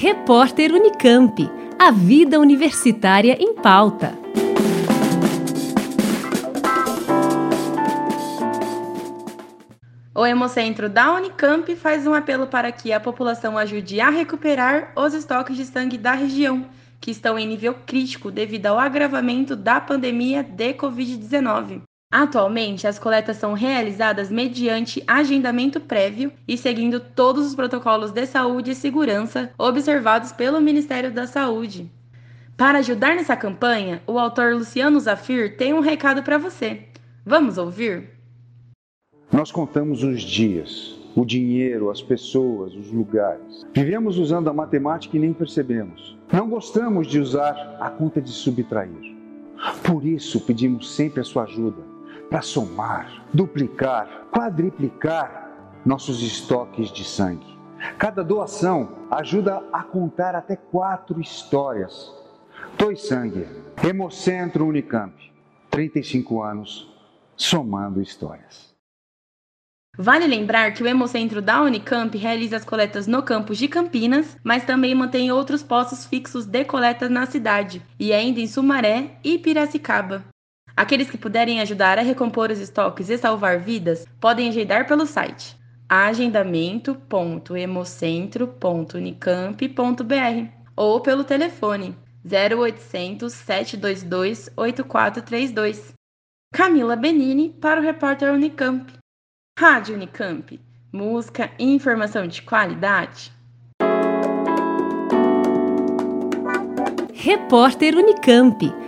Repórter Unicamp. A vida universitária em pauta. O Hemocentro da Unicamp faz um apelo para que a população ajude a recuperar os estoques de sangue da região, que estão em nível crítico devido ao agravamento da pandemia de Covid-19. Atualmente, as coletas são realizadas mediante agendamento prévio e seguindo todos os protocolos de saúde e segurança observados pelo Ministério da Saúde. Para ajudar nessa campanha, o autor Luciano Zafir tem um recado para você. Vamos ouvir? Nós contamos os dias, o dinheiro, as pessoas, os lugares. Vivemos usando a matemática e nem percebemos. Não gostamos de usar a conta de subtrair. Por isso, pedimos sempre a sua ajuda para somar, duplicar, quadriplicar nossos estoques de sangue. Cada doação ajuda a contar até quatro histórias. Doe sangue. Hemocentro Unicamp. 35 anos somando histórias. Vale lembrar que o Hemocentro da Unicamp realiza as coletas no campus de Campinas, mas também mantém outros postos fixos de coleta na cidade, e ainda em Sumaré e Piracicaba. Aqueles que puderem ajudar a recompor os estoques e salvar vidas podem agendar pelo site agendamento.hemocentro.unicamp.br ou pelo telefone 0800 722 8432. Camila Benini para o repórter Unicamp. Rádio Unicamp. Música e informação de qualidade. Repórter Unicamp.